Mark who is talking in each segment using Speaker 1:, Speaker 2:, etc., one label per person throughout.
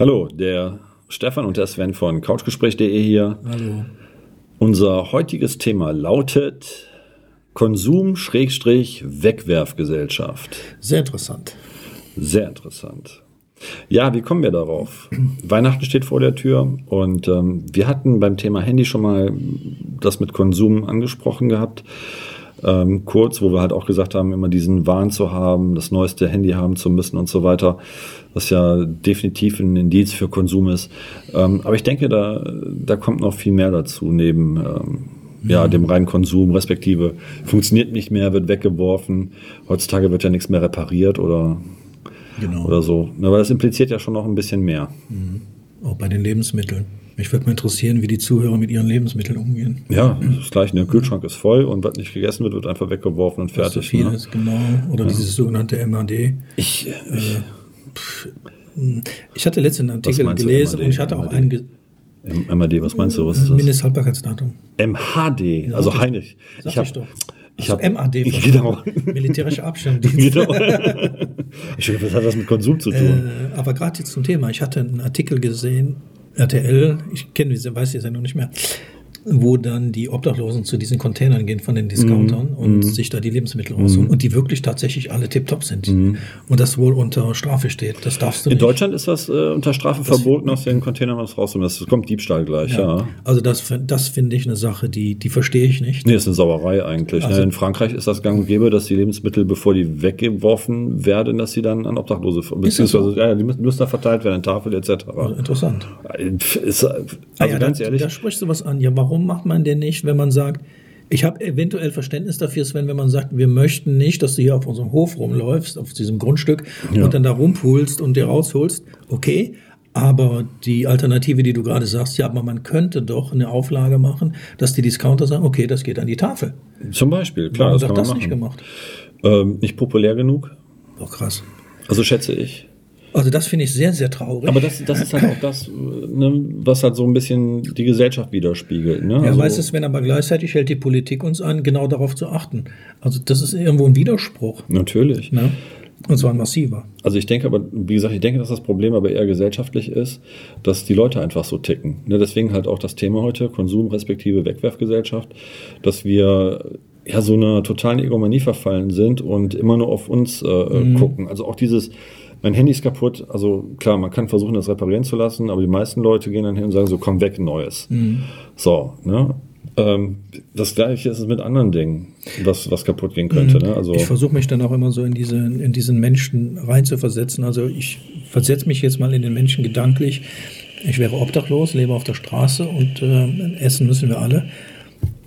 Speaker 1: Hallo, der Stefan und der Sven von couchgespräch.de hier.
Speaker 2: Hallo.
Speaker 1: Unser heutiges Thema lautet Konsum-Wegwerfgesellschaft.
Speaker 2: Sehr interessant.
Speaker 1: Sehr interessant. Ja, wie kommen wir darauf? Weihnachten steht vor der Tür und ähm, wir hatten beim Thema Handy schon mal das mit Konsum angesprochen gehabt ähm, kurz, wo wir halt auch gesagt haben, immer diesen Wahn zu haben, das neueste Handy haben zu müssen und so weiter, was ja definitiv ein Indiz für Konsum ist. Ähm, aber ich denke, da, da kommt noch viel mehr dazu, neben ähm, ja, dem reinen Konsum, respektive funktioniert nicht mehr, wird weggeworfen. Heutzutage wird ja nichts mehr repariert oder,
Speaker 2: Genau.
Speaker 1: oder so. Aber das impliziert ja schon noch ein bisschen mehr.
Speaker 2: Auch bei den Lebensmitteln. Mich würde mal interessieren, wie die Zuhörer mit ihren Lebensmitteln umgehen.
Speaker 1: Ja, das gleiche. Der Kühlschrank ist voll und was nicht gegessen wird, wird einfach weggeworfen und
Speaker 2: Was so
Speaker 1: fertig.
Speaker 2: viel
Speaker 1: ne?
Speaker 2: ist, genau. Oder dieses sogenannte MAD.
Speaker 1: Ich,
Speaker 2: Ich hatte letztens einen Artikel gelesen
Speaker 1: MAD?
Speaker 2: und ich hatte auch
Speaker 1: MAD?
Speaker 2: einen ge-
Speaker 1: M- MAD, was meinst du? Was ist das?
Speaker 2: Mindesthaltbarkeitsdatum.
Speaker 1: MHD, also
Speaker 2: sag ich-
Speaker 1: Heinrich.
Speaker 2: Sag
Speaker 1: Ich hab,
Speaker 2: ich doch.
Speaker 1: ich
Speaker 2: Also
Speaker 1: hab,
Speaker 2: MAD.
Speaker 1: Genau.
Speaker 2: Militärischer Abschirmdienst.
Speaker 1: genau. Ich dachte, was hat das mit Konsum zu tun?
Speaker 2: Äh, aber gerade jetzt zum Thema. Ich hatte einen Artikel gesehen, RTL, ich kenne diese, weiß die Sendung nicht mehr, wo dann die Obdachlosen zu diesen Containern gehen von den Discountern
Speaker 1: Mhm.
Speaker 2: und sich da die Lebensmittel rausholen und die wirklich tatsächlich alle tiptop sind und das wohl unter Strafe steht. Das darfst du
Speaker 1: Mhm. In
Speaker 2: nicht.
Speaker 1: Deutschland ist das äh, unter Strafe verboten, aus den Containern was rauszunehmen. Das kommt Diebstahl gleich, ja.
Speaker 2: Also das, das finde ich eine Sache, die, die verstehe ich nicht.
Speaker 1: Nee, ist eine Sauerei eigentlich.
Speaker 2: Also-
Speaker 1: ne? In Frankreich ist das gang und gäbe, dass die Lebensmittel, bevor die weggeworfen werden, dass sie dann an Obdachlose, beziehungsweise, ja, die müssen, müssen da verteilt werden, an Tafel etc.
Speaker 2: Also interessant.
Speaker 1: Ist, also
Speaker 2: Ah ja,
Speaker 1: ganz
Speaker 2: da,
Speaker 1: ehrlich,
Speaker 2: Da sprichst du was an. Ja, warum macht man denn nicht, wenn man sagt, ich habe eventuell Verständnis dafür, Sven, wenn man sagt, wir möchten nicht, dass du hier auf unserem Hof rumläufst, auf diesem Grundstück
Speaker 1: Ja.
Speaker 2: und dann da rumpulst und dir rausholst. Okay. Aber die Alternative, die du gerade sagst, ja, aber man könnte doch eine Auflage machen, dass die Discounter sagen, okay, das geht an die Tafel.
Speaker 1: zum Beispiel, klar,
Speaker 2: Warum
Speaker 1: das
Speaker 2: wird das
Speaker 1: man
Speaker 2: nicht
Speaker 1: machen.
Speaker 2: gemacht?
Speaker 1: Ähm, nicht populär genug,
Speaker 2: Oh, krass.
Speaker 1: also schätze ich.
Speaker 2: Also das finde ich sehr, sehr traurig.
Speaker 1: Aber das, das ist halt auch das, ne, was halt so ein bisschen die Gesellschaft widerspiegelt. Ne?
Speaker 2: Ja,
Speaker 1: Also-
Speaker 2: weiß es, wenn aber gleichzeitig hält die Politik uns an, genau darauf zu achten. Also das ist irgendwo ein Widerspruch.
Speaker 1: Natürlich.
Speaker 2: Ne? Und zwar ein massiver.
Speaker 1: Also ich denke aber, wie gesagt, ich denke, dass das Problem aber eher gesellschaftlich ist, dass die Leute einfach so ticken. Ne, deswegen halt auch das Thema heute, Konsum respektive Wegwerfgesellschaft, dass wir ja so einer totalen Egomanie verfallen sind und immer nur auf uns äh,
Speaker 2: Mhm.
Speaker 1: gucken. Also auch dieses, mein Handy ist kaputt, also klar, man kann versuchen, das reparieren zu lassen, aber die meisten Leute gehen dann hin und sagen so, komm weg, neues. So, ne? Ähm, das gleiche ist es mit anderen Dingen, was, was kaputt gehen könnte. Ne? Also,
Speaker 2: Ich versuche mich dann auch immer so in, diese, in diesen Menschen reinzuversetzen. Also ich versetze mich jetzt mal in den Menschen gedanklich. Ich wäre obdachlos, lebe auf der Straße und äh, essen müssen wir alle.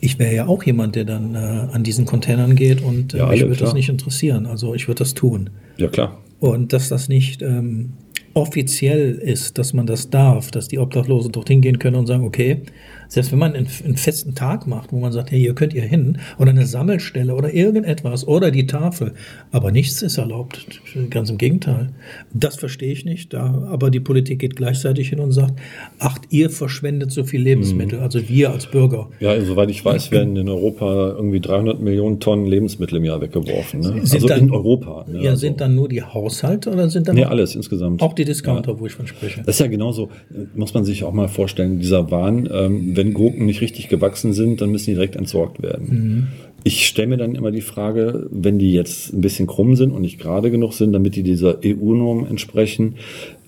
Speaker 2: Ich wäre ja auch jemand, der dann äh, an diesen Containern geht und äh,
Speaker 1: Ja,
Speaker 2: mich würde das nicht interessieren. Also ich würde das tun.
Speaker 1: ja klar.
Speaker 2: Und dass das nicht ähm, offiziell ist, dass man das darf, dass die Obdachlosen dorthin gehen können und sagen, okay, selbst wenn man einen, einen festen Tag macht, wo man sagt, hey, hier könnt ihr hin, oder eine Sammelstelle oder irgendetwas, oder die Tafel, aber nichts ist erlaubt, ganz im Gegenteil. Das verstehe ich nicht, da, aber die Politik geht gleichzeitig hin und sagt, ach, ihr verschwendet so viel Lebensmittel,
Speaker 1: Mhm.
Speaker 2: also wir als Bürger.
Speaker 1: Ja, soweit ich weiß, werden in Europa irgendwie 300 Millionen Tonnen Lebensmittel im Jahr weggeworfen. Ne? Also
Speaker 2: dann-
Speaker 1: in Europa. Ne?
Speaker 2: Ja,
Speaker 1: also,
Speaker 2: sind dann nur die Haushalte oder sind dann
Speaker 1: Nee, alles insgesamt.
Speaker 2: auch die Discounter, wo ich von spreche?
Speaker 1: Das ist ja genauso, äh, muss man sich auch mal vorstellen, dieser Wahn, ähm, wenn Gurken nicht richtig gewachsen sind, dann müssen die direkt entsorgt werden.
Speaker 2: Mhm.
Speaker 1: Ich stelle mir dann immer die Frage, wenn die jetzt ein bisschen krumm sind und nicht gerade genug sind, damit die dieser EU-Norm entsprechen,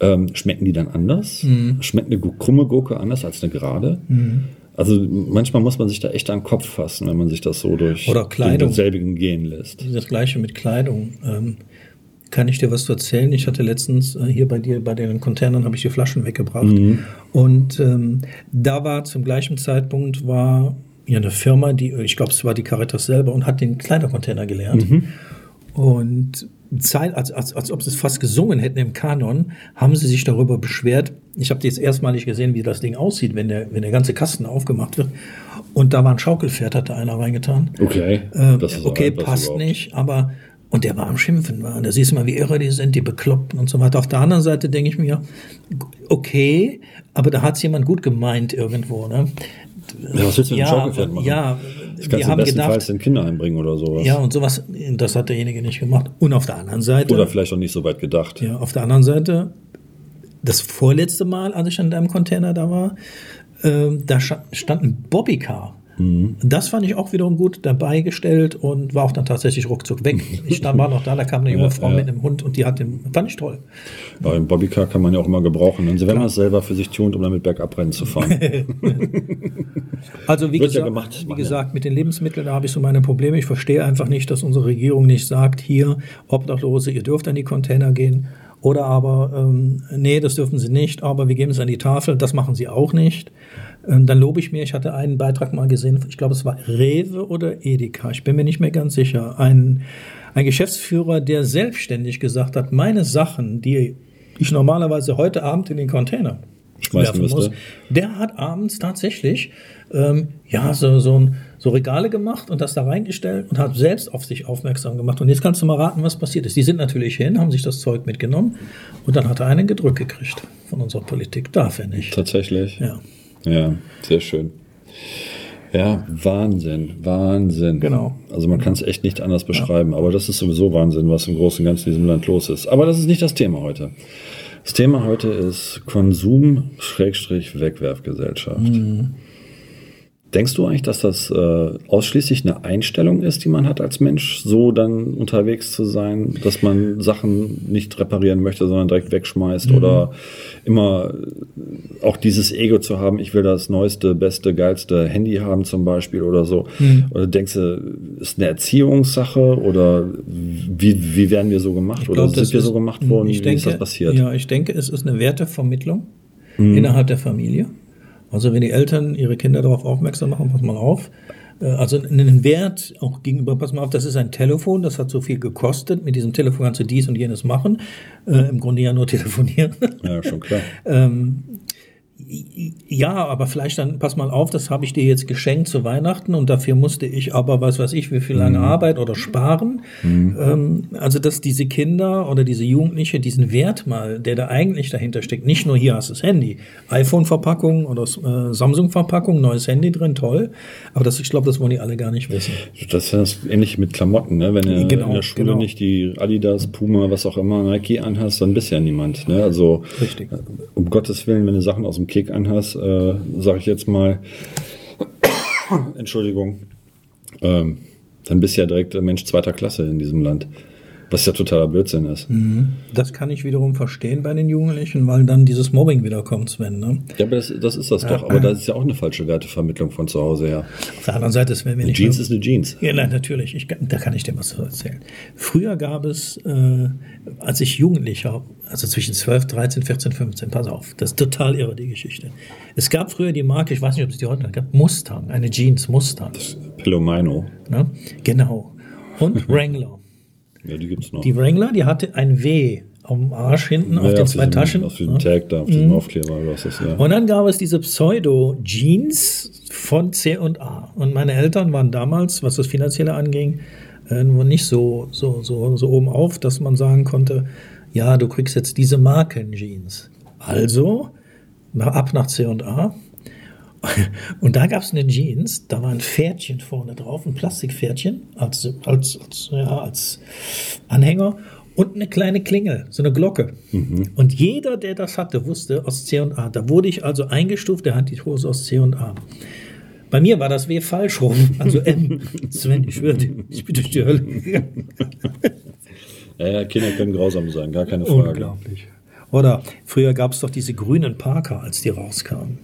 Speaker 1: ähm, schmecken die dann anders?
Speaker 2: Mhm.
Speaker 1: Schmeckt eine krumme Gurke anders als eine gerade? Also manchmal muss man sich da echt an den Kopf fassen, wenn man sich das so durch
Speaker 2: Oder Kleidung.
Speaker 1: denselbigen gehen lässt.
Speaker 2: Das gleiche mit Kleidung. Ähm, kann ich dir was erzählen? Ich hatte letztens äh, hier bei dir, bei den Containern, habe ich die Flaschen weggebracht. Und ähm, da war zum gleichen Zeitpunkt war ja eine Firma, die, ich glaube, es war die Caritas selber und hat den Kleidercontainer gelernt. Und Zeit, als, als, als ob sie es fast gesungen hätten im Kanon, haben sie sich darüber beschwert. Ich habe jetzt erstmalig gesehen, wie das Ding aussieht, wenn der, wenn der ganze Kasten aufgemacht wird. Und da war ein Schaukelpferd, hat da einer reingetan.
Speaker 1: Okay, ist
Speaker 2: okay, passt
Speaker 1: überhaupt.
Speaker 2: nicht, aber und der war am Schimpfen. War. Und da siehst du mal, wie irre die sind, die Bekloppten und so weiter. Auf der anderen Seite denke ich mir, okay, aber da hat es jemand gut gemeint irgendwo. Ne?
Speaker 1: Ja, was willst du mit dem
Speaker 2: Ja,
Speaker 1: Schaukelpferd machen?
Speaker 2: ja,
Speaker 1: das
Speaker 2: wir
Speaker 1: kannst du
Speaker 2: haben
Speaker 1: bestenfalls den Kinder einbringen oder sowas.
Speaker 2: ja, und sowas, das hat derjenige nicht gemacht. Und auf der anderen Seite,
Speaker 1: Oder vielleicht auch nicht so weit gedacht.
Speaker 2: ja, auf der anderen Seite, das vorletzte Mal, als ich an deinem Container da war, äh, da stand ein Bobbycar. Mhm. Das fand ich auch wiederum gut dabei gestellt und war auch dann tatsächlich ruckzuck weg. Ich stand, war noch da, da kam eine junge ja, Frau ja. mit einem Hund und die hat den, fand ich toll.
Speaker 1: Ein Bobbycar kann man ja auch immer gebrauchen. Also wenn man es selber für sich tut, um damit bergab rennen zu fahren.
Speaker 2: also wie, gesagt, ja gemacht, wie gesagt, mit den Lebensmitteln, da habe ich so meine Probleme. Ich verstehe einfach nicht, dass unsere Regierung nicht sagt, hier, Obdachlose, ihr dürft an die Container gehen. Oder aber, ähm, nee, das dürfen sie nicht, aber wir geben es an die Tafel, das machen sie auch nicht. Ähm, dann lobe ich mir, ich hatte einen Beitrag mal gesehen, ich glaube, es war Rewe oder Edeka, ich bin mir nicht mehr ganz sicher. Ein, ein Geschäftsführer, der selbstständig gesagt hat, meine Sachen, die ich normalerweise heute Abend in den Container schmeißen muss, der hat abends tatsächlich ähm, ja so, so, ein, so Regale gemacht und das da reingestellt und hat selbst auf sich aufmerksam gemacht. Und jetzt kannst du mal raten, was passiert ist. Die sind natürlich hin, haben sich das Zeug mitgenommen und dann hat er einen gedrückt gekriegt von unserer Politik. Darf er nicht.
Speaker 1: Tatsächlich. Ja. Ja, sehr schön. Ja, Wahnsinn, Wahnsinn.
Speaker 2: Genau.
Speaker 1: Also man kann es echt nicht anders beschreiben, ja. aber das ist sowieso Wahnsinn, was im Großen und Ganzen in diesem Land los ist. Aber das ist nicht das Thema heute. Das Thema heute ist Konsum-Wegwerfgesellschaft. Mhm. Denkst du eigentlich, dass das äh, ausschließlich eine Einstellung ist, die man hat als Mensch, so dann unterwegs zu sein, dass man Sachen nicht reparieren möchte, sondern direkt wegschmeißt mhm. oder immer auch dieses Ego zu haben, ich will das neueste, beste, geilste Handy haben zum Beispiel oder so? Mhm. Oder denkst du, ist eine Erziehungssache oder wie, wie werden wir so gemacht glaub, oder sind wir so gemacht worden?
Speaker 2: wie denke, ist das passiert? Ja, ich denke, es ist eine Wertevermittlung mhm. innerhalb der Familie. Also wenn die Eltern ihre Kinder darauf aufmerksam machen, pass mal auf, äh, also einen Wert auch gegenüber, pass mal auf, das ist ein Telefon, das hat so viel gekostet, mit diesem Telefon kannst du dies und jenes machen, äh, im Grunde ja nur telefonieren.
Speaker 1: Ja, schon klar. ähm,
Speaker 2: ja, aber vielleicht dann, pass mal auf, das habe ich dir jetzt geschenkt zu Weihnachten und dafür musste ich aber, was weiß ich, wie viel lange mhm. Arbeit oder sparen. Mhm. Ähm, also, dass diese Kinder oder diese Jugendliche diesen Wert mal, der da eigentlich dahinter steckt, nicht nur hier hast du das Handy, iPhone-Verpackung oder äh, Samsung-Verpackung, neues Handy drin, toll. Aber das, ich glaube, das wollen die alle gar nicht wissen.
Speaker 1: Das ist das ähnlich mit Klamotten, ne? Wenn du genau, in der Schule genau. nicht die Adidas, Puma, was auch immer, Nike anhast, dann bist ja niemand. Ne? Also, Richtig. um Gottes Willen, wenn du Sachen aus dem Kick anhast, äh, sage ich jetzt mal, Entschuldigung, ähm, dann bist du ja direkt Mensch zweiter Klasse in diesem Land. Was ja totaler Blödsinn ist. Mhm.
Speaker 2: Das kann ich wiederum verstehen bei den Jugendlichen, weil dann dieses Mobbing wieder kommt, Sven. Ne?
Speaker 1: Ja, aber das, das ist das ja, doch. Aber das ist ja auch eine falsche Wertevermittlung von zu Hause her.
Speaker 2: Auf der anderen Seite ist, wenn wir nicht.
Speaker 1: Jeans ist eine Jeans.
Speaker 2: Ja, nein, natürlich. Ich, da kann ich dir was erzählen. Früher gab es, äh, als ich Jugendlicher, also zwischen 12, 13, 14, 15, pass auf, das ist total irre, die Geschichte. Es gab früher die Marke, ich weiß nicht, ob es die heute noch gab, Mustang, eine Jeans Mustang. Das
Speaker 1: Pilomino.
Speaker 2: Ne? Genau. Und Wrangler.
Speaker 1: Ja, die gibt's noch.
Speaker 2: Die Wrangler, die hatte ein W am Arsch hinten ja, auf den zwei Taschen.
Speaker 1: Auf diesem Tag da, auf mhm. Aufkleber. Was ist, ja.
Speaker 2: Und dann gab es diese Pseudo-Jeans von C und A. Und meine Eltern waren damals, was das Finanzielle anging, äh, nicht so, so, so, so oben auf, dass man sagen konnte, ja, du kriegst jetzt diese Marken-Jeans. Also, ab nach C und da gab es eine Jeans, da war ein Pferdchen vorne drauf, ein Plastikpferdchen als, als, als, ja, als Anhänger und eine kleine Klingel, so eine Glocke. Mhm. Und jeder, der das hatte, wusste aus C und A. Da wurde ich also eingestuft, der hat die Hose aus C und A. Bei mir war das W falsch rum, also M. Sven, ich schwöre, ich bin durch die Hölle gegangen.
Speaker 1: Ja, ja, Kinder können grausam sein, gar keine Frage.
Speaker 2: Unglaublich. Oder früher gab es doch diese grünen Parker, als die rauskamen.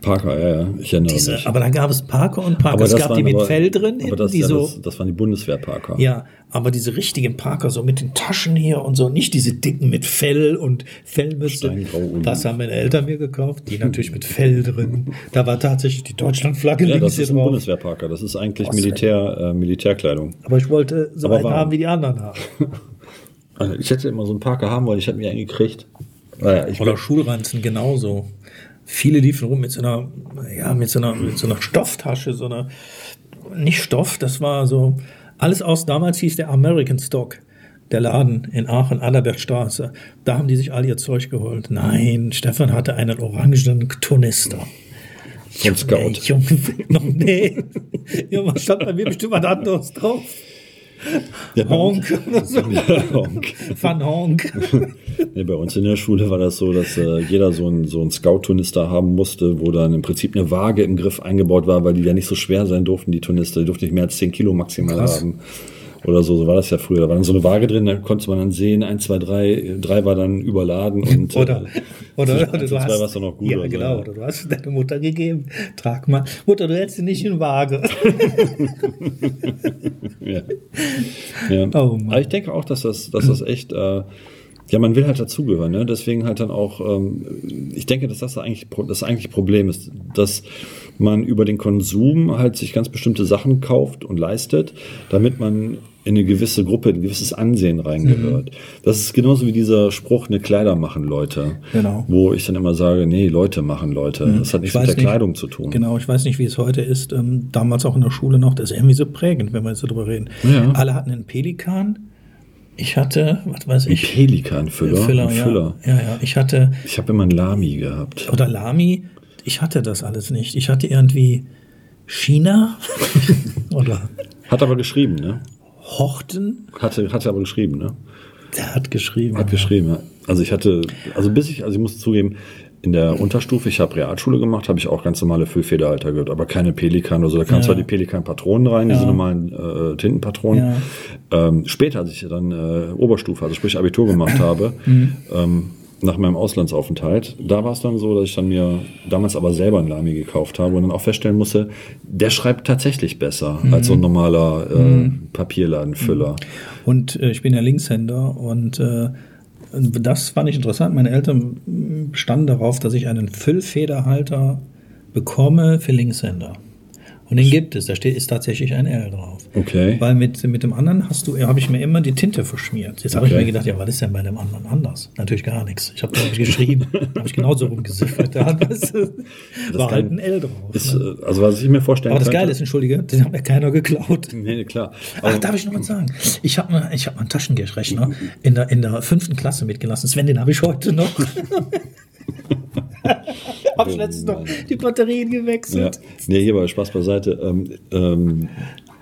Speaker 1: Parker, ja, ja, ich erinnere
Speaker 2: Diese,
Speaker 1: mich.
Speaker 2: Aber dann gab es Parker und Parker. es gab die mit aber, Fell drin.
Speaker 1: Aber das,
Speaker 2: die
Speaker 1: ja,
Speaker 2: so,
Speaker 1: das, das, waren die Bundeswehr-Parker.
Speaker 2: Ja, aber diese richtigen Parker, so mit den Taschen hier und so, nicht diese dicken mit Fell und Fellmütze. Das haben meine Eltern mir gekauft, die natürlich mit Fell drin. Da war tatsächlich die Deutschlandflagge
Speaker 1: ja, links das ist ein Bundeswehr-Parker. Das ist eigentlich Was Militär, äh, Militärkleidung.
Speaker 2: Aber ich wollte so aber einen haben, wie die anderen haben.
Speaker 1: Also ich hätte immer so einen Parker haben wollen, ich hätte mir einen gekriegt.
Speaker 2: Naja, Oder Schulranzen genauso. Viele liefen rum mit so einer, ja, mit so einer, mit so einer Stofftasche, so einer, nicht Stoff, das war so, alles aus, damals hieß der American Stock, der Laden in Aachen, Adalbertstraße. Da haben die sich all ihr Zeug geholt. Nein, Stefan hatte einen orangenen Tornister.
Speaker 1: Von Scout.
Speaker 2: Junge, noch nee. Ja, was stand bei mir bestimmt was anderes drauf.
Speaker 1: Ja, bei uns-
Speaker 2: Honk. so.
Speaker 1: Honk.
Speaker 2: Van Honk.
Speaker 1: Nee, bei uns in der Schule war das so, dass äh, jeder so ein, so Scout-Turnister haben musste, wo dann im Prinzip eine Waage im Griff eingebaut war, weil die ja nicht so schwer sein durften, die Turnister. Die durften nicht mehr als 10 Kilo maximal
Speaker 2: Krass.
Speaker 1: haben. Oder so, so war das ja früher. Da war dann so eine Waage drin, da konnte man dann sehen, 1, 2, 3, 3 war dann überladen und
Speaker 2: Oder,
Speaker 1: äh,
Speaker 2: oder,
Speaker 1: zwischen
Speaker 2: oder
Speaker 1: eins
Speaker 2: du hast,
Speaker 1: war's dann noch gut.
Speaker 2: ja,
Speaker 1: oder so,
Speaker 2: genau, oder du hast deine Mutter gegeben. Trag mal. Mutter, du hältst sie nicht in Waage.
Speaker 1: Ja. ja.
Speaker 2: Oh Mann.
Speaker 1: Aber ich denke auch, dass das, dass das echt, äh, ja, man will halt dazugehören, ne? Deswegen halt dann auch, ähm, ich denke, dass das eigentlich das eigentliche Problem ist, dass man über den Konsum halt sich ganz bestimmte Sachen kauft und leistet, damit man in eine gewisse Gruppe, in ein gewisses Ansehen reingehört. Das ist genauso wie dieser Spruch, eine Kleider machen Leute.
Speaker 2: Genau.
Speaker 1: Wo ich dann immer sage, nee, Leute machen Leute. Das hat nichts
Speaker 2: Ich
Speaker 1: mit der
Speaker 2: nicht.
Speaker 1: Kleidung zu tun.
Speaker 2: Genau, ich weiß nicht, wie es heute ist. Ähm, damals auch in der Schule noch, das ist irgendwie so prägend, wenn wir jetzt darüber reden.
Speaker 1: Ja.
Speaker 2: Alle hatten einen Pelikan. Ich hatte, was weiß
Speaker 1: Ein
Speaker 2: ich,
Speaker 1: Pelikanfüller.
Speaker 2: Füller,
Speaker 1: ein
Speaker 2: ja.
Speaker 1: Füller.
Speaker 2: ja, ja. Ich hatte,
Speaker 1: Ich habe immer einen Lami gehabt.
Speaker 2: oder Lami, ich hatte das alles nicht. Ich hatte irgendwie China oder
Speaker 1: Hat aber geschrieben, ne?
Speaker 2: Horten.
Speaker 1: Hatte, hatte aber geschrieben, ne?
Speaker 2: Der hat geschrieben.
Speaker 1: Hat geschrieben, ja. Also ich hatte, also bis ich, also ich muss zugeben, in der Unterstufe, ich habe Realschule gemacht, habe ich auch ganz normale Füllfederhalter gehört, aber keine Pelikan oder so. Da kamen
Speaker 2: Ja.
Speaker 1: zwar die Pelikan-Patronen rein, diese
Speaker 2: Ja.
Speaker 1: normalen äh, Tintenpatronen. Ähm, später, als ich dann äh, Oberstufe, also sprich Abitur gemacht habe,
Speaker 2: Mhm.
Speaker 1: ähm, nach meinem Auslandsaufenthalt, da war es dann so, dass ich dann mir damals aber selber einen Lamy gekauft habe und dann auch feststellen musste, der schreibt tatsächlich besser
Speaker 2: Mhm.
Speaker 1: als so ein normaler äh, Papierladenfüller.
Speaker 2: Und äh, ich bin ja Linkshänder und äh, das fand ich interessant. Meine Eltern standen darauf, dass ich einen Füllfederhalter bekomme für Linkshänder. Und den gibt es, da steht, ist tatsächlich ein L drauf.
Speaker 1: Okay.
Speaker 2: Weil mit, mit dem anderen hast du, habe ich mir immer die Tinte verschmiert. Jetzt habe ich
Speaker 1: Okay.
Speaker 2: mir gedacht, ja, was ist denn bei dem anderen anders? Natürlich gar nichts. Ich habe da geschrieben, habe ich genauso rumgesiffert. Da weißt du, war halt ein L drauf.
Speaker 1: Ist,
Speaker 2: ne?
Speaker 1: äh, also was ich mir vorstellen
Speaker 2: Aber das
Speaker 1: könnte-
Speaker 2: Geile ist, entschuldige, den hat mir keiner geklaut.
Speaker 1: Nee, klar.
Speaker 2: Ach,
Speaker 1: Aber-
Speaker 2: darf ich noch was sagen? Ich habe mal, ich hab mal einen Taschengeldrechner in der, in der fünften Klasse mitgelassen. Sven, den habe ich heute noch. habe ich letztens noch die Batterien
Speaker 1: Ja.
Speaker 2: gewechselt.
Speaker 1: Nee, hier bei Spaß beiseite. Ähm, ähm,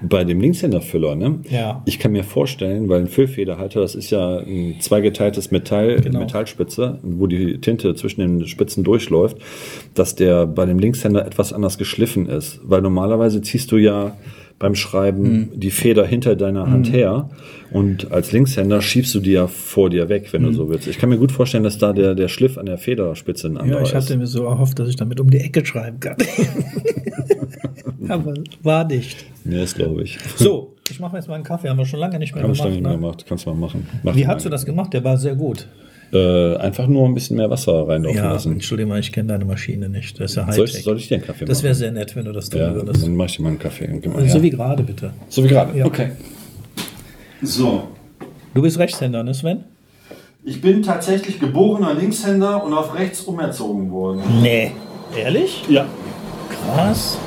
Speaker 1: bei dem Linkshänderfüller, ne?
Speaker 2: Ja.
Speaker 1: Ich kann mir vorstellen, weil ein Füllfederhalter, das ist ja ein zweigeteiltes Metall,
Speaker 2: Genau.
Speaker 1: Metallspitze, wo die Tinte zwischen den Spitzen durchläuft, dass der bei dem Linkshänder etwas anders geschliffen ist. Weil normalerweise ziehst du ja beim Schreiben
Speaker 2: Hm.
Speaker 1: die Feder hinter deiner Hand her und als Linkshänder schiebst du die ja vor dir weg, wenn du so willst. Ich kann mir gut vorstellen, dass da der, der Schliff an der Federspitze ein
Speaker 2: Ja,
Speaker 1: anderer
Speaker 2: ich hatte
Speaker 1: ist.
Speaker 2: mir so erhofft, dass ich damit um die Ecke schreiben kann. Aber war nicht.
Speaker 1: Nee, das glaube ich.
Speaker 2: So, ich mache mir jetzt mal einen Kaffee. Haben wir schon lange nicht mehr
Speaker 1: Hab ich
Speaker 2: gemacht.
Speaker 1: lange nicht mehr
Speaker 2: Ne?
Speaker 1: gemacht. Kannst du mal machen. Mach
Speaker 2: Wie hast du das gemacht? Der war sehr gut.
Speaker 1: Äh, einfach nur ein bisschen mehr Wasser reinlaufen
Speaker 2: Ja,
Speaker 1: lassen.
Speaker 2: Entschuldigung, ich kenne deine Maschine nicht. Das ist ja
Speaker 1: Soll ich, soll ich dir einen Kaffee
Speaker 2: Das
Speaker 1: machen?
Speaker 2: wäre sehr nett, wenn du das tun
Speaker 1: ja,
Speaker 2: würdest.
Speaker 1: dann mach ich dir mal einen Kaffee. und gib mal
Speaker 2: So
Speaker 1: her.
Speaker 2: wie gerade, bitte.
Speaker 1: so wie gerade.
Speaker 2: Ja.
Speaker 1: Okay. So.
Speaker 2: Du bist Rechtshänder, ne Sven?
Speaker 1: Ich bin tatsächlich geborener Linkshänder und auf rechts umerzogen worden.
Speaker 2: Nee. Ehrlich?
Speaker 1: Ja.
Speaker 2: Krass.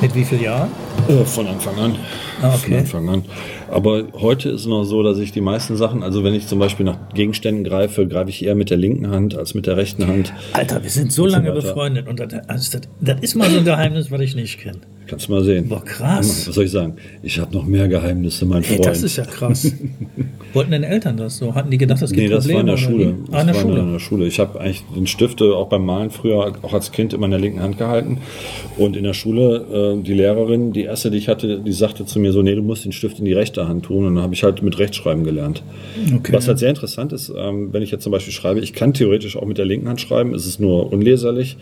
Speaker 2: Mit wie vielen Jahren?
Speaker 1: Äh, von Anfang an.
Speaker 2: Ah,
Speaker 1: Von
Speaker 2: okay.
Speaker 1: Anfang an. Aber heute ist es noch so, dass ich die meisten Sachen, also wenn ich zum Beispiel nach Gegenständen greife, greife ich eher mit der linken Hand als mit der rechten Hand.
Speaker 2: Alter, wir sind so
Speaker 1: so
Speaker 2: lange
Speaker 1: weiter.
Speaker 2: befreundet und das, also das, das ist mal so ein Geheimnis, was ich nicht kenne.
Speaker 1: Kannst du mal sehen.
Speaker 2: Boah, krass.
Speaker 1: Was soll ich sagen? Ich habe noch mehr Geheimnisse, mein Freund.
Speaker 2: das ist ja krass. Wollten deine Eltern das so? Hatten die gedacht, das gibt
Speaker 1: Nee, das war
Speaker 2: Probleme?
Speaker 1: in der Schule.
Speaker 2: wie?
Speaker 1: Das
Speaker 2: Ah, in der
Speaker 1: war
Speaker 2: Schule.
Speaker 1: in der Schule. Ich habe eigentlich den Stifte auch beim Malen früher, auch als Kind, immer in der linken Hand gehalten. Und in der Schule, äh, die Lehrerin, die erste, die ich hatte, die sagte zu mir so, nee, du musst den Stift in die rechte Hand tun. Und dann habe ich halt mit Rechtschreiben gelernt.
Speaker 2: Okay.
Speaker 1: Was halt sehr interessant ist, ähm, wenn ich jetzt zum Beispiel schreibe, ich kann theoretisch auch mit der linken Hand schreiben, es ist nur unleserlich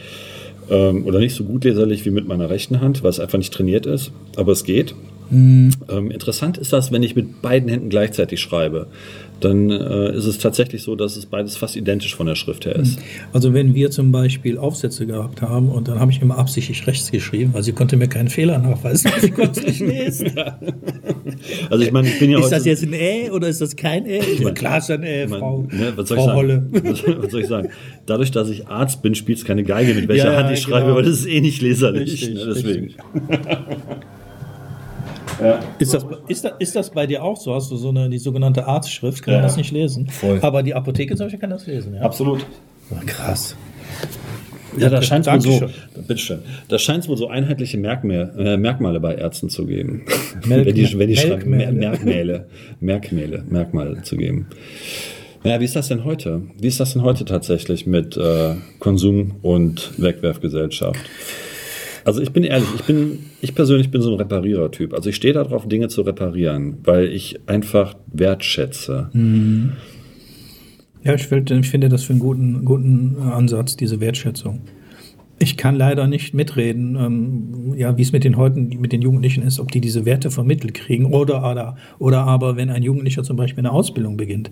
Speaker 1: ähm, oder nicht so gut leserlich wie mit meiner rechten Hand, weil es einfach nicht trainiert ist, aber es geht.
Speaker 2: Mhm.
Speaker 1: Ähm, interessant ist das, wenn ich mit beiden Händen gleichzeitig schreibe. Dann äh, ist es tatsächlich so, dass es beides fast identisch von der Schrift her ist.
Speaker 2: Also wenn wir zum Beispiel Aufsätze gehabt haben und dann habe ich immer absichtlich rechts geschrieben, weil sie konnte mir keinen Fehler nachweisen, sie konnte nicht lesen.
Speaker 1: Also ich meine, ich bin ja
Speaker 2: Ist das jetzt ein Ä oder ist das kein Ä? Ich
Speaker 1: mein-
Speaker 2: klar ist ein Ä,
Speaker 1: mein,
Speaker 2: Frau,
Speaker 1: ne, was soll
Speaker 2: Frau
Speaker 1: ich sagen?
Speaker 2: Holle.
Speaker 1: Was, soll ich sagen? Dadurch, dass ich Arzt bin, spielt es keine Geige, mit welcher
Speaker 2: Ja,
Speaker 1: Hand ich schreibe,
Speaker 2: genau.
Speaker 1: weil das ist eh nicht leserlich.
Speaker 2: Richtig,
Speaker 1: ne, deswegen.
Speaker 2: Ist das, ist, das, ist das bei dir auch so? Hast du so eine die sogenannte Arztschrift? Kann
Speaker 1: Ja,
Speaker 2: man das nicht lesen?
Speaker 1: voll.
Speaker 2: Aber die Apotheke zum Beispiel kann das lesen, ja?
Speaker 1: Absolut.
Speaker 2: Oh, krass.
Speaker 1: Ja, da scheint es wohl so, bitteschön, da scheint wohl so einheitliche Merkmal, äh, Merkmale bei Ärzten zu geben. wenn die, wenn die schreiben, Merkmale, Merkmale, Merkmale zu geben. Naja, wie ist das denn heute? Wie ist das denn heute tatsächlich mit äh, Konsum und Wegwerfgesellschaft? Also ich bin ehrlich, ich bin, ich persönlich bin so ein Reparierertyp. Also ich stehe darauf, Dinge zu reparieren, weil ich einfach wertschätze. Mhm.
Speaker 2: Ja, ich, will, ich finde das für einen guten, guten Ansatz, diese Wertschätzung. Ich kann leider nicht mitreden, ähm, ja, wie es mit den heutigen, mit den Jugendlichen ist, ob die diese Werte vermittelt kriegen oder, oder, oder aber wenn ein Jugendlicher zum Beispiel eine Ausbildung beginnt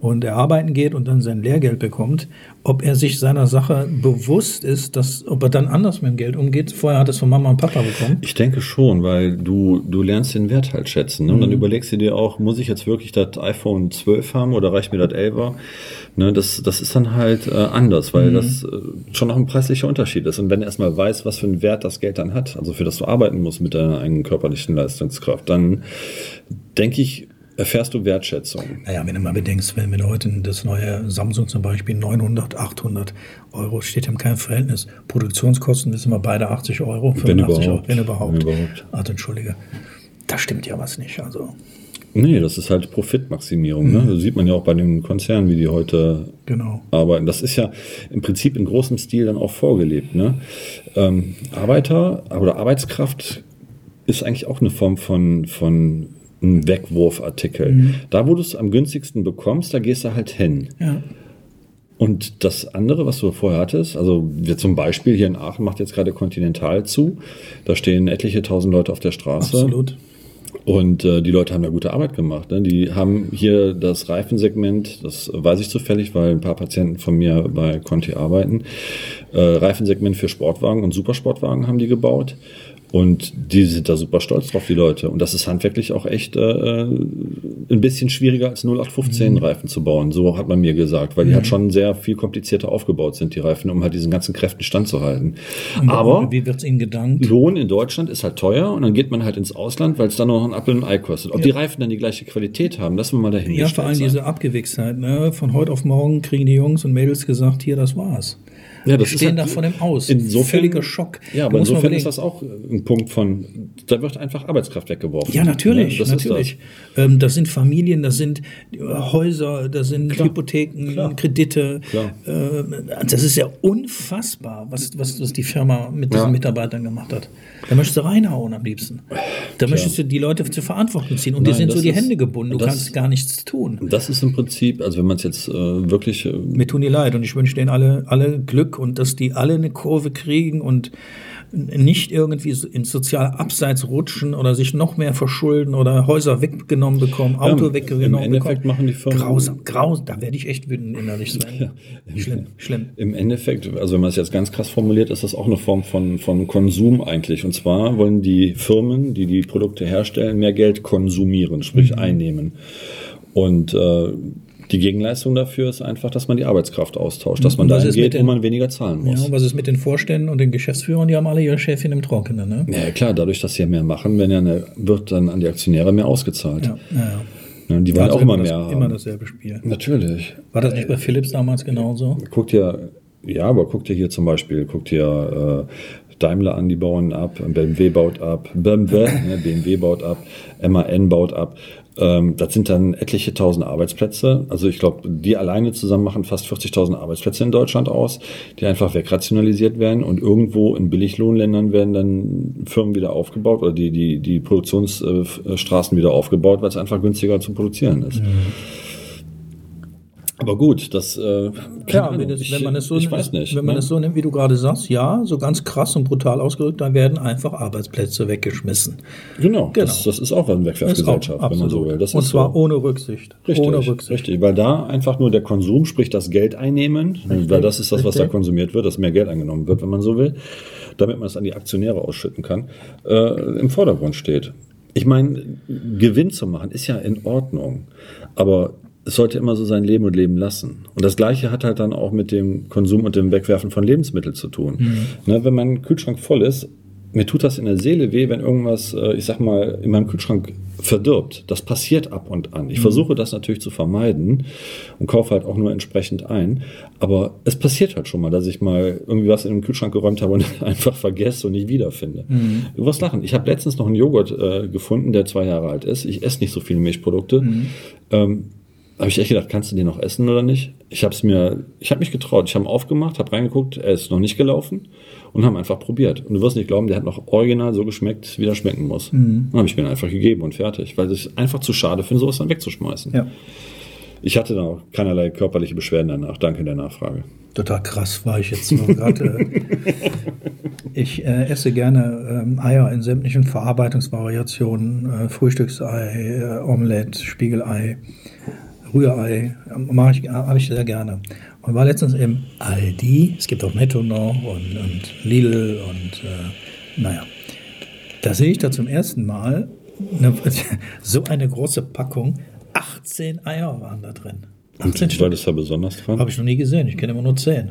Speaker 2: und er arbeiten geht und dann sein Lehrgeld bekommt, ob er sich seiner Sache bewusst ist, dass, ob er dann anders mit dem Geld umgeht. Vorher hat es von Mama und Papa bekommen.
Speaker 1: Ich denke schon, weil du, du lernst den Wert halt schätzen. Ne? Und dann mhm. überlegst du dir auch, muss ich jetzt wirklich das iPhone 12 haben oder reicht mir das 11er? Ne, das, das ist dann halt äh, anders, weil mhm. das äh, schon noch ein preislicher Unterschied ist. Und wenn er erstmal weiß, was für einen Wert das Geld dann hat, also für das du arbeiten musst mit deiner eigenen körperlichen Leistungskraft, dann denke ich, erfährst du Wertschätzung.
Speaker 2: Naja, wenn du mal bedenkst, wenn, wenn du heute das neue Samsung zum Beispiel 900, 800 Euro steht im keinem Verhältnis. Produktionskosten wissen wir beide 80 Euro, 85
Speaker 1: wenn überhaupt,
Speaker 2: Euro, wenn überhaupt. Wenn überhaupt. Also entschuldige, da stimmt ja was nicht. Also
Speaker 1: Nee, das ist halt Profitmaximierung. Ne? Mhm. Ne? Das sieht man ja auch bei den Konzernen, wie die heute genau. arbeiten. Das ist ja im Prinzip in großem Stil dann auch vorgelebt. Ne? Ähm, Arbeiter oder Arbeitskraft ist eigentlich auch eine Form von, von einem Wegwurfartikel. Mhm. Da, wo du es am günstigsten bekommst, da gehst du halt hin. Ja. Und das andere, was du vorher hattest, also wir zum Beispiel hier in Aachen macht jetzt gerade Continental zu. Da stehen etliche tausend Leute auf der Straße.
Speaker 2: Absolut.
Speaker 1: Und äh, die Leute haben da gute Arbeit gemacht. Ne? Die haben hier das Reifensegment, das weiß ich zufällig, weil ein paar Patienten von mir bei Conti arbeiten. Äh, Reifensegment für Sportwagen und Supersportwagen haben die gebaut. Und die sind da super stolz drauf, die Leute. Und das ist handwerklich auch echt äh, äh ein bisschen schwieriger als 0815 mhm. Reifen zu bauen. So hat man mir gesagt, weil die halt mhm. halt schon sehr viel komplizierter aufgebaut sind, die Reifen, um halt diesen ganzen Kräften standzuhalten. Aber
Speaker 2: wie wird's Ihnen gedankt?
Speaker 1: Lohn in Deutschland ist halt teuer und dann geht man halt ins Ausland, weil es dann noch ein Apfel und ein Ei kostet. Ob ja. die Reifen dann die gleiche Qualität haben, lassen wir mal dahin.
Speaker 2: Ja, vor allem sein. diese Abgewichsheit. Ne? Von heute auf morgen kriegen die Jungs und Mädels gesagt, hier, das war's. Ja, das stehen halt, da vor dem Aus.
Speaker 1: Insofern, Völliger Schock. Ja, aber insofern ist das auch ein Punkt von, da wird einfach Arbeitskraft weggeworfen.
Speaker 2: Ja, natürlich, ja, das natürlich. Das. Ähm, das. sind Familien, das sind Häuser, das sind Klar. Hypotheken, Klar. Kredite. Klar. Äh, das ist ja unfassbar, was, was, was die Firma mit diesen ja. Mitarbeitern gemacht hat. Da möchtest du reinhauen am liebsten. Da möchtest du die Leute zur Verantwortung ziehen und Nein, dir sind so die ist, Hände gebunden. Du das, kannst gar nichts tun.
Speaker 1: Das ist im Prinzip, also wenn man es jetzt äh, wirklich. Äh,
Speaker 2: Mir tun die leid und ich wünsche denen alle, alle Glück Glück und dass die alle eine Kurve kriegen und nicht irgendwie ins soziale Abseits rutschen oder sich noch mehr verschulden oder Häuser weggenommen bekommen, Auto ja, weggenommen
Speaker 1: Im Endeffekt bekommen. machen die Firmen
Speaker 2: grausam, grausam. Da werde ich echt wütend innerlich sein. Ja, schlimm, schlimm.
Speaker 1: Im Endeffekt, also wenn man es jetzt ganz krass formuliert, ist das auch eine Form von, von Konsum eigentlich. Und zwar wollen die Firmen, die die Produkte herstellen, mehr Geld konsumieren, sprich mhm. einnehmen. Und äh, die Gegenleistung dafür ist einfach, dass man die Arbeitskraft austauscht, dass man da geht, wo man weniger zahlen muss.
Speaker 2: Ja, was ist mit den Vorständen und den Geschäftsführern? Die haben alle ihre Schäfchen im Trockenen, ne?
Speaker 1: Ja, klar, dadurch, dass sie ja mehr machen, wenn ja eine, wird dann an die Aktionäre mehr ausgezahlt. Ja, ja, die wollen also auch immer mehr das,
Speaker 2: haben. Immer dasselbe Spiel.
Speaker 1: Natürlich.
Speaker 2: War das nicht bei Philips damals genauso?
Speaker 1: Guckt ja, ja, aber guckt ihr hier zum Beispiel, guckt ihr äh, Daimler an, die bauen ab, BMW baut ab, BMW, ne, BMW baut ab, MAN baut ab. Ähm, das sind dann etliche tausend Arbeitsplätze. Also ich glaube, die alleine zusammen machen fast 40.000 Arbeitsplätze in Deutschland aus, die einfach wegrationalisiert werden und irgendwo in Billiglohnländern werden dann Firmen wieder aufgebaut oder die, die, die Produktionsstraßen wieder aufgebaut, weil es einfach günstiger zu produzieren ist. Mhm. Aber gut, das äh,
Speaker 2: ja, wenn, das, wenn, man es so, ich weiß nicht, wenn man ne? es so nimmt, wie du gerade sagst, ja, so ganz krass und brutal ausgerückt, dann werden einfach Arbeitsplätze weggeschmissen.
Speaker 1: Genau, genau. Das, das ist auch eine Wegwerfgesellschaft, wenn man so will. Das
Speaker 2: und zwar so. ohne Rücksicht.
Speaker 1: Richtig,
Speaker 2: ohne
Speaker 1: Rücksicht. richtig, weil da einfach nur der Konsum, sprich das Geld einnehmen, richtig, weil das ist das, was richtig. da konsumiert wird, dass mehr Geld eingenommen wird, wenn man so will, damit man es an die Aktionäre ausschütten kann, äh, im Vordergrund steht. Ich meine, Gewinn zu machen ist ja in Ordnung, aber es sollte immer so sein Leben und Leben lassen. Und das Gleiche hat halt dann auch mit dem Konsum und dem Wegwerfen von Lebensmitteln zu tun. Mhm. Ne, wenn mein Kühlschrank voll ist, mir tut das in der Seele weh, wenn irgendwas, äh, ich sag mal, in meinem Kühlschrank verdirbt. Das passiert ab und an. Ich versuche das natürlich zu vermeiden und kaufe halt auch nur entsprechend ein. Aber es passiert halt schon mal, dass ich mal irgendwie was in den Kühlschrank geräumt habe und einfach vergesse und nicht wiederfinde.
Speaker 2: Mhm.
Speaker 1: Du wirst lachen. Ich habe letztens noch einen Joghurt äh, gefunden, der zwei Jahre alt ist. Ich esse nicht so viele Milchprodukte.
Speaker 2: Mhm.
Speaker 1: Ähm, habe ich echt gedacht, kannst du den noch essen oder nicht? Ich habe es mir, ich habe mich getraut. Ich habe ihn aufgemacht, habe reingeguckt, er ist noch nicht gelaufen und haben einfach probiert. Und du wirst nicht glauben, der hat noch original so geschmeckt, wie er schmecken muss.
Speaker 2: Mhm.
Speaker 1: Dann habe ich mir einfach gegeben und fertig, weil ich es einfach zu schade finde, sowas dann wegzuschmeißen.
Speaker 2: Ja.
Speaker 1: Ich hatte dann auch keinerlei körperliche Beschwerden danach. Danke der Nachfrage.
Speaker 2: Total krass war ich jetzt nur gerade. äh, ich äh, esse gerne ähm, Eier in sämtlichen Verarbeitungsvariationen, äh, Frühstücksei, äh, Omelette, Spiegelei, Rührei, ähm, mache ich, habe ich sehr gerne. Und war letztens im Aldi, es gibt auch Netto noch und, und Lidl und äh, naja. Da sehe ich da zum ersten Mal eine, so eine große Packung, 18 Eier waren da drin. 18
Speaker 1: Und weil das da besonders dran?
Speaker 2: Habe ich noch nie gesehen, ich kenne immer nur 10.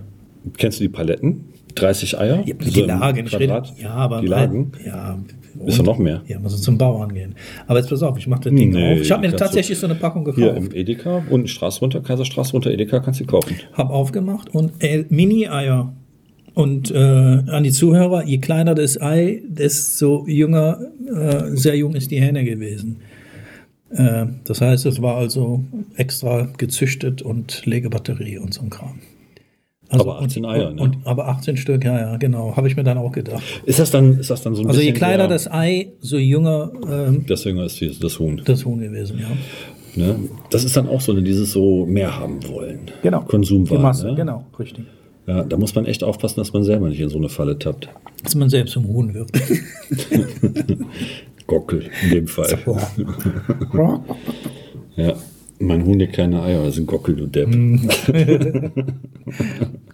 Speaker 1: Kennst du die Paletten? 30 Eier?
Speaker 2: Ja,
Speaker 1: So
Speaker 2: die
Speaker 1: im
Speaker 2: Lagen, ich rede,
Speaker 1: Quadrat?
Speaker 2: ja, aber
Speaker 1: Die Lagen?
Speaker 2: ja,
Speaker 1: Ist doch noch mehr.
Speaker 2: Ja, muss zum Bauern gehen. Aber jetzt pass auf, ich mache das Ding
Speaker 1: Nee,
Speaker 2: auf. Ich habe mir tatsächlich so eine Packung
Speaker 1: Hier
Speaker 2: gekauft,
Speaker 1: im Edeka, unten Straße runter, Kaiserstraße runter, Edeka, kannst du kaufen.
Speaker 2: habe aufgemacht und äh, Mini-Eier. Und äh, an die Zuhörer, je kleiner das Ei, desto jünger, äh, sehr jung ist die Hähne gewesen. Äh, das heißt, es war also extra gezüchtet und Legebatterie und so ein Kram. Also,
Speaker 1: Aber 18
Speaker 2: und,
Speaker 1: Eier, ne?
Speaker 2: und, aber 18 Stück, ja, ja, genau. Habe ich mir dann auch gedacht.
Speaker 1: Ist das dann, ist das dann so ein
Speaker 2: Also je
Speaker 1: bisschen
Speaker 2: kleiner
Speaker 1: der-
Speaker 2: das Ei, so jünger ähm,
Speaker 1: Deswegen ist die- das Huhn.
Speaker 2: das Huhn gewesen, ja.
Speaker 1: Ne? Das ist dann auch so eine, dieses so mehr haben wollen.
Speaker 2: Die
Speaker 1: Konsumwahn.
Speaker 2: Masse,
Speaker 1: ne?
Speaker 2: genau, richtig.
Speaker 1: Ja, da muss man echt aufpassen, dass man selber nicht in so eine Falle tappt.
Speaker 2: Dass man selbst zum Huhn wird.
Speaker 1: Gockel in dem Fall. Ja. Mein Huhn legt keine Eier, das ist ein Gockel, du Depp.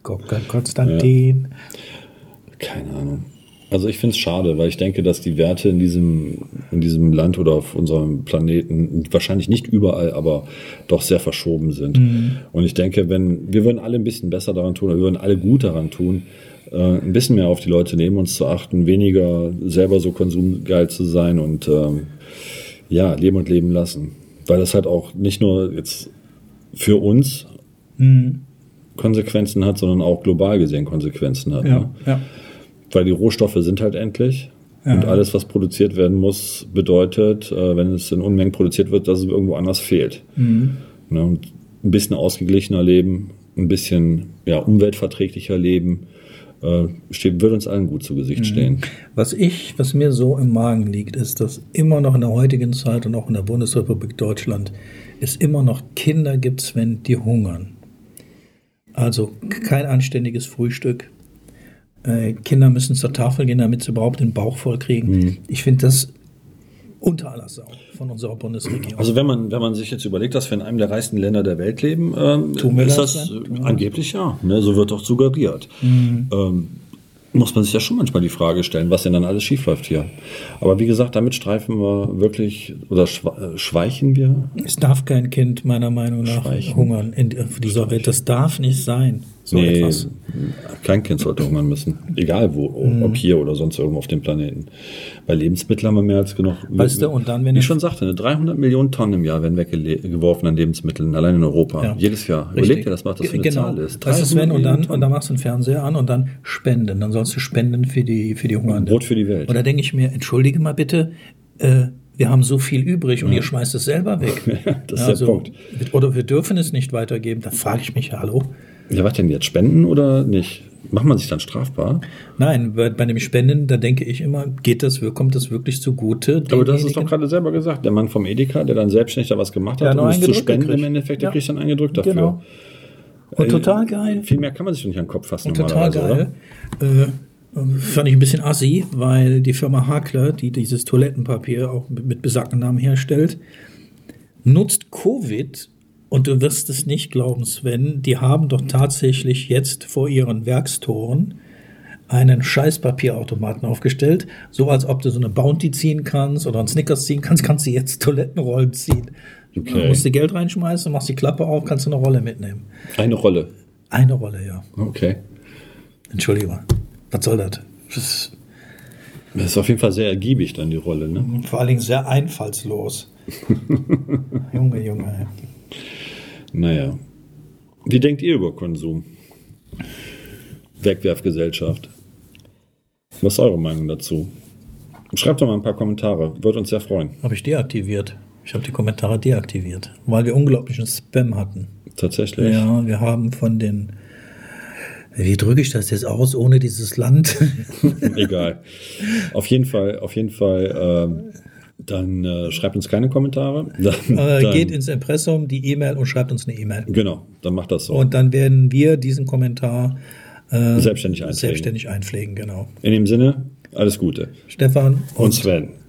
Speaker 2: Mhm. Konstantin.
Speaker 1: Keine Ahnung. Also ich finde es schade, weil ich denke, dass die Werte in diesem, in diesem Land oder auf unserem Planeten wahrscheinlich nicht überall, aber doch sehr verschoben sind. Und ich denke, wenn wir würden alle ein bisschen besser daran tun, oder wir würden alle gut daran tun, äh, ein bisschen mehr auf die Leute neben uns zu achten, weniger selber so konsumgeil zu sein und ähm, ja, leben und leben lassen. Weil das halt auch nicht nur jetzt für uns Konsequenzen hat, sondern auch global gesehen Konsequenzen hat. Ne?
Speaker 2: Ja, ja.
Speaker 1: Weil die Rohstoffe sind halt endlich.
Speaker 2: Ja.
Speaker 1: Und alles, was produziert werden muss, bedeutet, äh, wenn es in Unmengen produziert wird, dass es irgendwo anders fehlt.
Speaker 2: Mhm.
Speaker 1: Ne? Und ein bisschen ausgeglichener leben, ein bisschen ja, umweltverträglicher leben, äh, steht, wird uns allen gut zu
Speaker 2: Mhm.
Speaker 1: Gesicht stehen.
Speaker 2: Was ich, was mir so im Magen liegt, ist, dass immer noch in der heutigen Zeit und auch in der Bundesrepublik Deutschland es immer noch Kinder gibt, Sven, die hungern. Also kein anständiges Frühstück. Äh, Kinder müssen zur Tafel gehen, damit sie überhaupt den Bauch voll kriegen.
Speaker 1: Mhm.
Speaker 2: Ich finde das unter aller Sau von unserer Bundesregierung.
Speaker 1: Also wenn man, wenn man sich jetzt überlegt, dass wir in einem der reichsten Länder der Welt leben, ähm,
Speaker 2: Tun wir
Speaker 1: ist
Speaker 2: das
Speaker 1: das, angeblich ja. Ne? So wird doch suggeriert.
Speaker 2: Mhm.
Speaker 1: Ähm, muss man sich ja schon manchmal die Frage stellen, was denn dann alles schiefläuft hier. Aber wie gesagt, damit streifen wir wirklich oder äh, schweichen wir.
Speaker 2: Es darf kein Kind meiner Meinung nach
Speaker 1: Schweichen.
Speaker 2: hungern in dieser Welt. Das darf nicht sein. So etwas.
Speaker 1: kein Kind sollte hungern müssen. Egal wo,
Speaker 2: Mhm.
Speaker 1: ob hier oder sonst irgendwo auf dem Planeten. Bei Lebensmitteln haben wir mehr als genug.
Speaker 2: Weißt du, und dann, wenn
Speaker 1: Wie
Speaker 2: ich-
Speaker 1: schon sagte, eine 300 Millionen Tonnen im Jahr werden weggeworfen an Lebensmitteln, allein in Europa.
Speaker 2: Ja.
Speaker 1: Jedes Jahr.
Speaker 2: Richtig.
Speaker 1: Überleg dir das, was das für eine
Speaker 2: genau.
Speaker 1: Zahl ist.
Speaker 2: Das ist wenn,
Speaker 1: 300
Speaker 2: und dann, und dann machst du den Fernseher an und dann spenden. Dann sollst du spenden für die, für die Hungernden.
Speaker 1: Brot für die Welt.
Speaker 2: Und da denke ich mir, entschuldige mal bitte, äh, wir haben so viel übrig und ihr schmeißt es selber weg.
Speaker 1: das ist der Punkt.
Speaker 2: Oder wir dürfen es nicht weitergeben. Da frage ich mich, hallo?
Speaker 1: Ja, was denn jetzt? Spenden oder nicht? Macht man sich dann strafbar?
Speaker 2: Nein, bei, bei dem Spenden, da denke ich immer, geht das, kommt das wirklich zugute?
Speaker 1: Aber du hast es doch gerade selber gesagt. Der Mann vom Edeka, der dann selbstständig da was gemacht hat, um es zu spenden im Endeffekt, der
Speaker 2: Ja.
Speaker 1: kriegt dann eingedrückt dafür.
Speaker 2: Genau. Und total geil.
Speaker 1: Viel mehr kann man sich doch nicht an den Kopf fassen.
Speaker 2: Und total geil. Äh, fand ich ein bisschen assi, weil die Firma Hakler, die dieses Toilettenpapier auch mit, mit besagten Namen herstellt, nutzt Covid und du wirst es nicht glauben, Sven, die haben doch tatsächlich jetzt vor ihren Werkstoren einen Scheißpapierautomaten aufgestellt, so als ob du so eine Bounty ziehen kannst oder einen Snickers ziehen kannst, kannst du jetzt Toilettenrollen ziehen.
Speaker 1: Okay.
Speaker 2: Du musst dir Geld reinschmeißen, machst die Klappe auf, kannst du eine Rolle mitnehmen.
Speaker 1: Eine Rolle.
Speaker 2: Eine Rolle, ja.
Speaker 1: Okay.
Speaker 2: Entschuldige mal. Was soll das? das
Speaker 1: Das ist auf jeden Fall sehr ergiebig dann die Rolle, ne?
Speaker 2: Vor allen Dingen sehr einfallslos. Junge, Junge.
Speaker 1: Naja. Wie denkt ihr über Konsum? Wegwerfgesellschaft. Was ist eure Meinung dazu? Schreibt doch mal ein paar Kommentare. Würde uns sehr freuen.
Speaker 2: Habe ich deaktiviert. Ich habe die Kommentare deaktiviert, weil wir unglaublichen Spam hatten.
Speaker 1: Tatsächlich.
Speaker 2: Ja, wir haben von den. Wie drücke ich das jetzt aus ohne dieses Land?
Speaker 1: Egal. Auf jeden Fall, auf jeden Fall. ähm, dann äh, schreibt uns keine Kommentare. Dann,
Speaker 2: Äh,
Speaker 1: dann,
Speaker 2: geht ins Impressum, die E-Mail und schreibt uns eine E-Mail.
Speaker 1: Genau, dann macht das so.
Speaker 2: Und dann werden wir diesen Kommentar äh,
Speaker 1: Selbstständig einpflegen.
Speaker 2: selbstständig einpflegen. Genau.
Speaker 1: In dem Sinne, alles Gute.
Speaker 2: Stefan
Speaker 1: Und Sven.